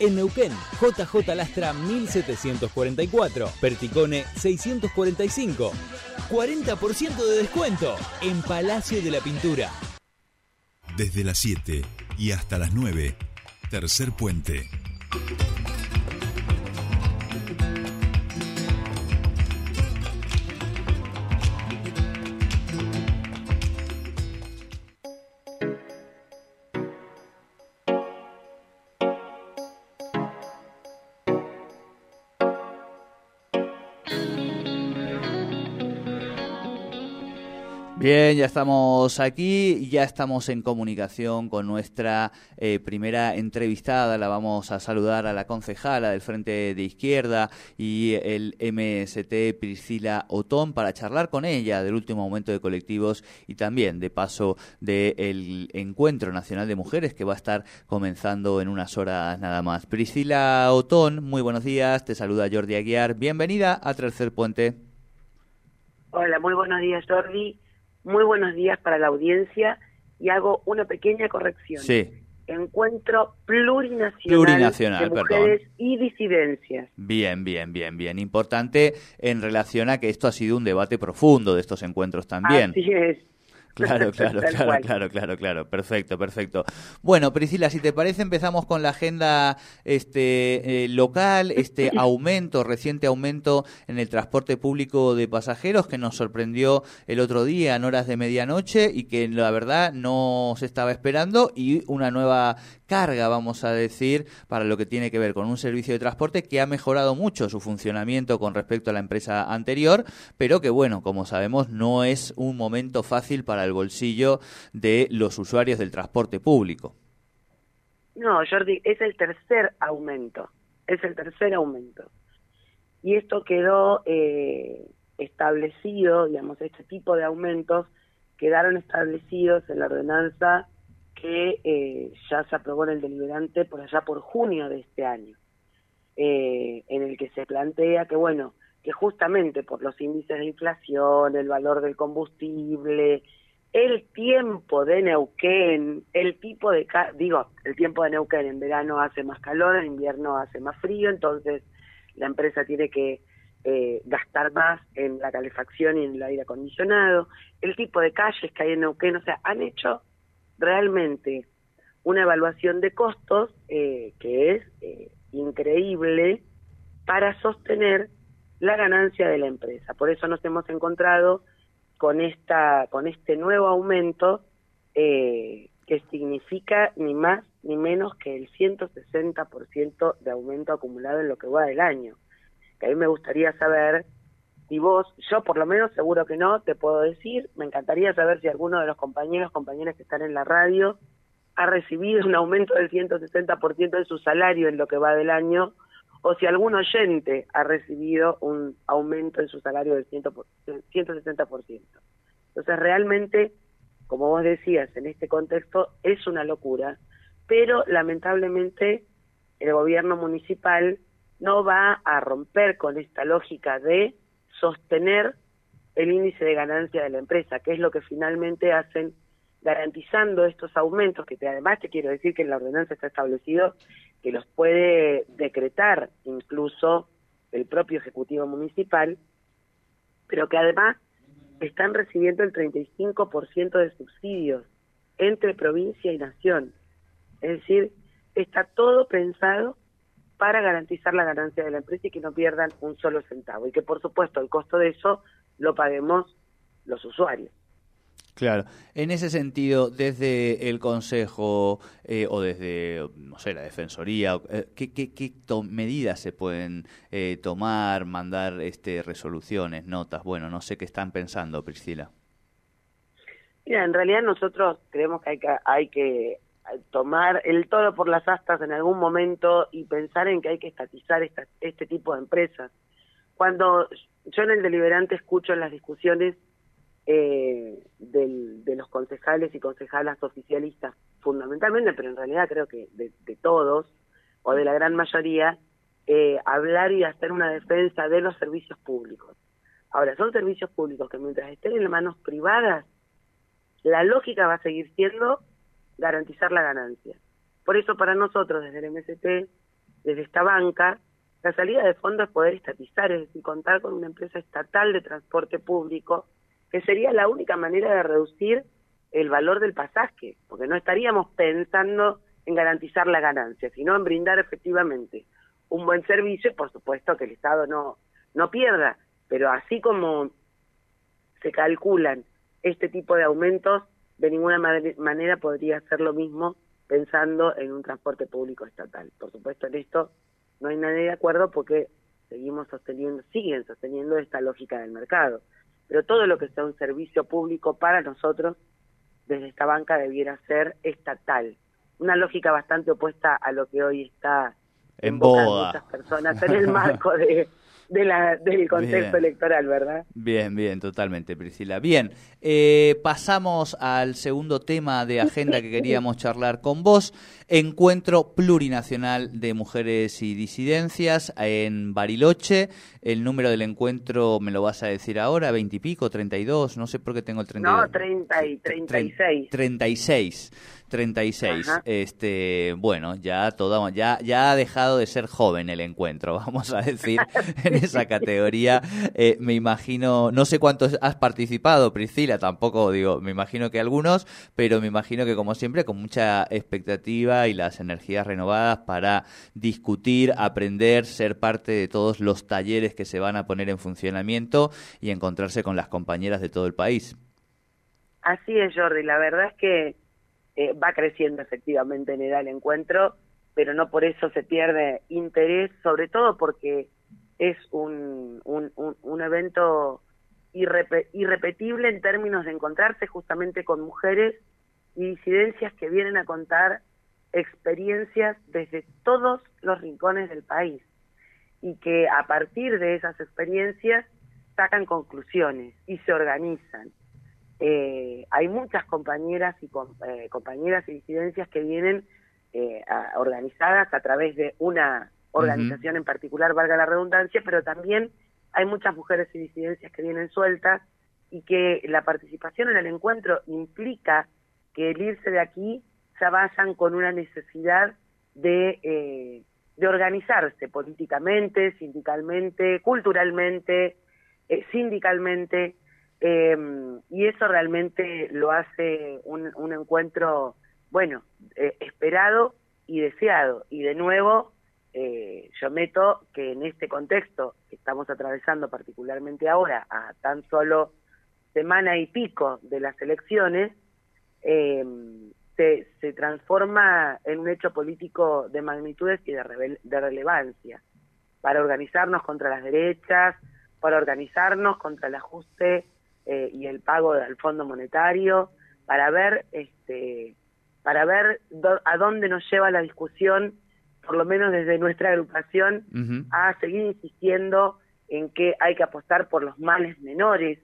En Neuquén, JJ Lastra 1744, Perticone 645. 40% de descuento en Palacio de la Pintura. Desde las 7 y hasta las 9, tercer puente. Bien, ya estamos aquí, ya estamos en comunicación con nuestra eh, primera entrevistada. La vamos a saludar a la concejala del Frente de Izquierda y el MST Priscila Otón para charlar con ella del último aumento de colectivos y también de paso del Encuentro Nacional de Mujeres que va a estar comenzando en unas horas nada más. Priscila Otón, muy buenos días, te saluda Jordi Aguiar. Bienvenida a Tercer Puente. Hola, muy buenos días Jordi muy buenos días para la audiencia y hago una pequeña corrección. Sí. Encuentro plurinacional, de mujeres y disidencias. Bien, bien, bien, bien. Importante en relación a que esto ha sido un debate profundo de estos encuentros también. Así es. Claro, claro, claro, claro, claro, claro. Perfecto, perfecto. Bueno, Priscila, si te parece, empezamos con la agenda este eh, local, este aumento, reciente aumento en el transporte público de pasajeros que nos sorprendió el otro día en horas de medianoche y que la verdad no se estaba esperando y una nueva carga, vamos a decir, para lo que tiene que ver con un servicio de transporte que ha mejorado mucho su funcionamiento con respecto a la empresa anterior, pero que bueno, como sabemos, no es un momento fácil para el bolsillo de los usuarios del transporte público. No, Jordi, es el tercer aumento, es el tercer aumento. Y esto quedó eh, establecido, digamos, este tipo de aumentos quedaron establecidos en la ordenanza que eh, ya se aprobó en el deliberante por allá por junio de este año, eh, en el que se plantea que, bueno, que justamente por los índices de inflación, el valor del combustible, el tiempo de Neuquén, el tipo de, digo, el tiempo de Neuquén en verano hace más calor, en invierno hace más frío, entonces la empresa tiene que eh, gastar más en la calefacción y en el aire acondicionado, el tipo de calles que hay en Neuquén, o sea, han hecho realmente una evaluación de costos eh, que es eh, increíble para sostener la ganancia de la empresa. Por eso nos hemos encontrado con esta con este nuevo aumento eh, que significa ni más ni menos que el 160% de aumento acumulado en lo que va del año. Que a mí me gustaría saber si vos, yo por lo menos seguro que no, te puedo decir, me encantaría saber si alguno de los compañeros, compañeras que están en la radio ha recibido un aumento del 160% de su salario en lo que va del año, o si algún oyente ha recibido un aumento en su salario del 160%. Entonces realmente, como vos decías, en este contexto es una locura, pero lamentablemente el gobierno municipal no va a romper con esta lógica de sostener el índice de ganancia de la empresa, que es lo que finalmente hacen garantizando estos aumentos, que además te quiero decir que en la ordenanza está establecido que los puede decretar incluso el propio Ejecutivo Municipal, pero que además están recibiendo el 35% de subsidios entre provincia y nación. Es decir, está todo pensado para garantizar la ganancia de la empresa y que no pierdan un solo centavo. Y que, por supuesto, el costo de eso lo paguemos los usuarios. Claro, en ese sentido, desde el Consejo eh, o desde, no sé, la Defensoría, eh, ¿qué, qué, qué medidas se pueden eh, tomar, mandar este, resoluciones, notas? Bueno, no sé qué están pensando, Priscila. Mira, en realidad nosotros creemos que hay que, hay que tomar el todo por las astas en algún momento y pensar en que hay que estatizar este tipo de empresas. Cuando yo en el deliberante escucho las discusiones eh, de los concejales y concejalas oficialistas, fundamentalmente, pero en realidad creo que de, todos, o de la gran mayoría, eh, hablar y hacer una defensa de los servicios públicos. Ahora, son servicios públicos que mientras estén en manos privadas, la lógica va a seguir siendo garantizar la ganancia. Por eso para nosotros desde el MST desde esta banca, la salida de fondo es poder estatizar, es decir, contar con una empresa estatal de transporte público, que sería la única manera de reducir el valor del pasaje, porque no estaríamos pensando en garantizar la ganancia, sino en brindar efectivamente un buen servicio y por supuesto que el Estado no, no pierda, pero así como se calculan este tipo de aumentos, de ninguna manera podría ser lo mismo pensando en un transporte público estatal. Por supuesto, en esto no hay nadie de acuerdo porque seguimos sosteniendo, siguen sosteniendo esta lógica del mercado. Pero todo lo que sea un servicio público para nosotros, desde esta banca debiera ser estatal. Una lógica bastante opuesta a lo que hoy está en boda muchas personas en el marco de de la, del contexto electoral, ¿verdad? Bien, bien, totalmente, Priscila. Bien, eh, pasamos al segundo tema de agenda que queríamos charlar con vos. Encuentro plurinacional de mujeres y disidencias en Bariloche. El número del encuentro me lo vas a decir ahora, veintipico, treinta y dos, no sé por qué tengo el treinta No, treinta y treinta y seis. Treinta y seis. 36. Este, bueno, ya todo, ya ya ha dejado de ser joven el encuentro, vamos a decir, en esa categoría. Eh, me imagino, no sé cuántos has participado, Priscila, tampoco digo, me imagino que algunos, pero me imagino que como siempre con mucha expectativa y las energías renovadas para discutir, aprender, ser parte de todos los talleres que se van a poner en funcionamiento y encontrarse con las compañeras de todo el país. Así es, Jordi. La verdad es que eh, va creciendo efectivamente en edad el encuentro, pero no por eso se pierde interés, sobre todo porque es un, un, un, evento irrepetible en términos de encontrarse justamente con mujeres y disidencias que vienen a contar experiencias desde todos los rincones del país y que a partir de esas experiencias sacan conclusiones y se organizan eh, hay muchas compañeras y eh, compañeras y disidencias que vienen eh, organizadas a través de una organización en particular, valga la redundancia, pero también hay muchas mujeres y disidencias que vienen sueltas y que la participación en el encuentro implica que el irse de aquí se vayan con una necesidad de, eh, de organizarse políticamente, sindicalmente, culturalmente, eh, sindicalmente, eh, y eso realmente lo hace un, encuentro, bueno, eh, esperado y deseado. Y de nuevo, eh, yo meto que en este contexto que estamos atravesando particularmente ahora, a tan solo semana y pico de las elecciones, eh, se, se, transforma en un hecho político de magnitudes y de, de relevancia para organizarnos contra las derechas, para organizarnos contra el ajuste eh, y el pago del Fondo Monetario para ver este para ver a dónde nos lleva la discusión por lo menos desde nuestra agrupación a seguir insistiendo en que hay que apostar por los males menores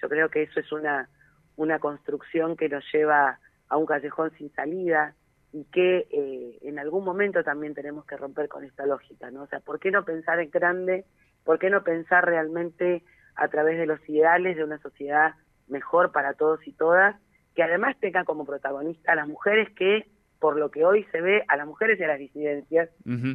yo creo que eso es una una construcción que nos lleva a un callejón sin salida y que eh, en algún momento también tenemos que romper con esta lógica, ¿no? O sea, ¿por qué no pensar en grande? ¿Por qué no pensar realmente a través de los ideales de una sociedad mejor para todos y todas, que además tenga como protagonista a las mujeres que, por lo que hoy se ve, a las mujeres y a las disidencias,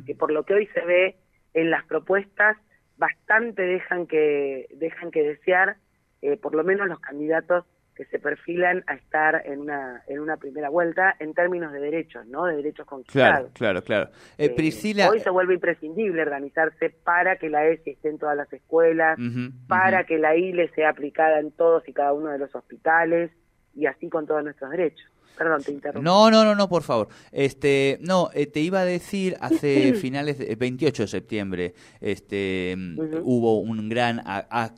que por lo que hoy se ve en las propuestas, bastante dejan que, dejan que desear, eh, por lo menos los candidatos que se perfilan a estar en una, en una primera vuelta en términos de derechos, ¿no? De derechos conquistados. Claro, claro, claro. Eh, eh, Priscila... Hoy se vuelve imprescindible organizarse para que la ESI esté en todas las escuelas, para que la ILE sea aplicada en todos y cada uno de los hospitales y así con todos nuestros derechos. Perdón, te interrumpo. No, no, no, no, por favor. Este, no, eh, te iba a decir hace finales de 28 de septiembre, este, hubo un gran,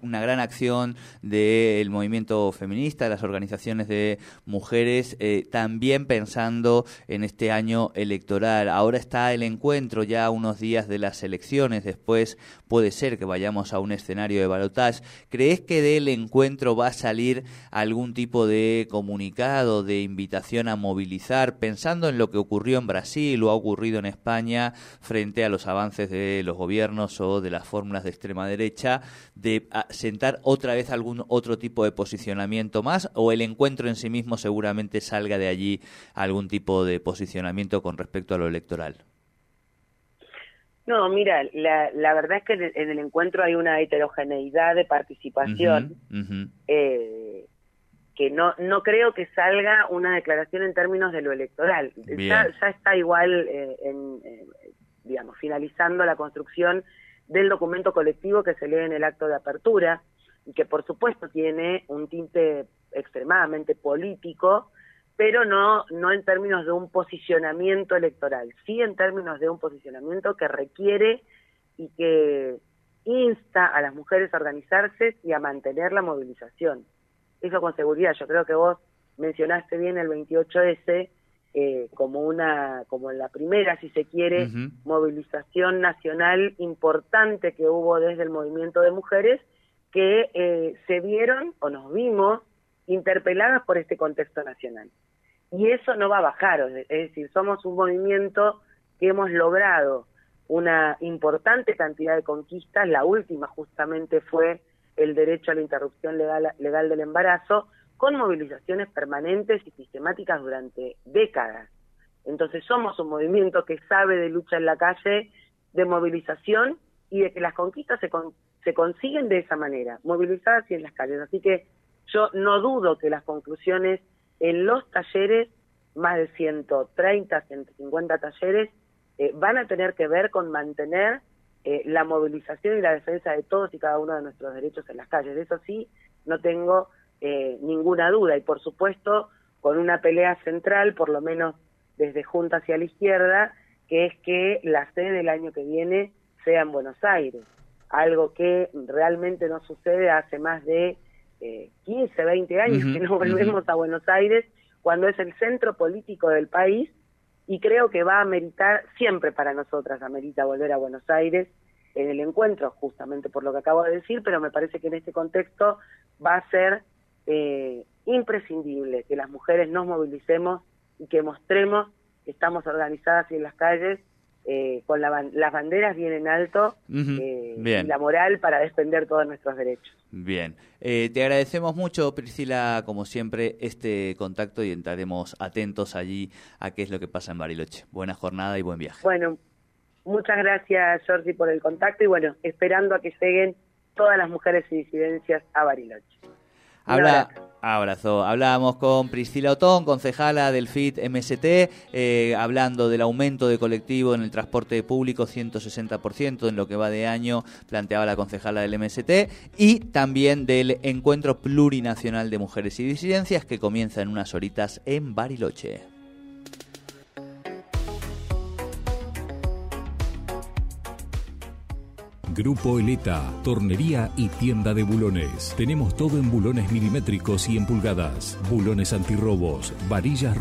una gran acción del movimiento feminista, de las organizaciones de mujeres, eh, también pensando en este año electoral. Ahora está el encuentro ya unos días de las elecciones, después puede ser que vayamos a un escenario de balotaje. ¿Crees que del encuentro va a salir algún tipo de comunicado, de invitación? A movilizar, pensando en lo que ocurrió en Brasil o ha ocurrido en España frente a los avances de los gobiernos o de las fórmulas de extrema derecha, de sentar otra vez algún otro tipo de posicionamiento más o el encuentro en sí mismo seguramente salga de allí algún tipo de posicionamiento con respecto a lo electoral? No, mira, la, la verdad es que en el encuentro hay una heterogeneidad de participación Eh, que no, no creo que salga una declaración en términos de lo electoral. Ya, está igual, eh, en, eh, digamos, finalizando la construcción del documento colectivo que se lee en el acto de apertura y que por supuesto tiene un tinte extremadamente político, pero no, no en términos de un posicionamiento electoral, sí en términos de un posicionamiento que requiere y que insta a las mujeres a organizarse y a mantener la movilización. Eso con seguridad, yo creo que vos mencionaste bien el 28S eh, como una, como la primera, si se quiere, movilización nacional importante que hubo desde el movimiento de mujeres que eh, se vieron o nos vimos interpeladas por este contexto nacional. Y eso no va a bajar, es decir, somos un movimiento que hemos logrado una importante cantidad de conquistas, la última justamente fue el derecho a la interrupción legal, legal del embarazo, con movilizaciones permanentes y sistemáticas durante décadas. Entonces somos un movimiento que sabe de lucha en la calle, de movilización y de que las conquistas se, se consiguen de esa manera, movilizadas y en las calles. Así que yo no dudo que las conclusiones en los talleres, más de 130, 150 talleres, eh, van a tener que ver con mantener eh, la movilización y la defensa de todos y cada uno de nuestros derechos en las calles. De eso sí, no tengo eh, ninguna duda. Y por supuesto, con una pelea central, por lo menos desde Junta hacia la izquierda, que es que la sede del año que viene sea en Buenos Aires. Algo que realmente no sucede hace más de 15, 20 años que no volvemos a Buenos Aires, cuando es el centro político del país y creo que va a meritar siempre para nosotras, amerita volver a Buenos Aires en el encuentro, justamente por lo que acabo de decir, pero me parece que en este contexto va a ser eh, imprescindible que las mujeres nos movilicemos y que mostremos que estamos organizadas y en las calles eh, con las banderas bien en alto eh, y la moral para defender todos nuestros derechos. Bien, eh, te agradecemos mucho Priscila, como siempre, este contacto y estaremos atentos allí a qué es lo que pasa en Bariloche. Buena jornada y buen viaje. Bueno, muchas gracias Jordi por el contacto y bueno, esperando a que lleguen todas las mujeres y disidencias a Bariloche. Habla, abrazo. Hablábamos con Priscila Otón, concejala del FIT MST, eh, hablando del aumento de colectivo en el transporte público 160% en lo que va de año, planteaba la concejala del MST, y también del Encuentro Plurinacional de Mujeres y Disidencias que comienza en unas horitas en Bariloche. Grupo Eleta, tornería y tienda de bulones. Tenemos todo en bulones milimétricos y en pulgadas, bulones antirrobos, varillas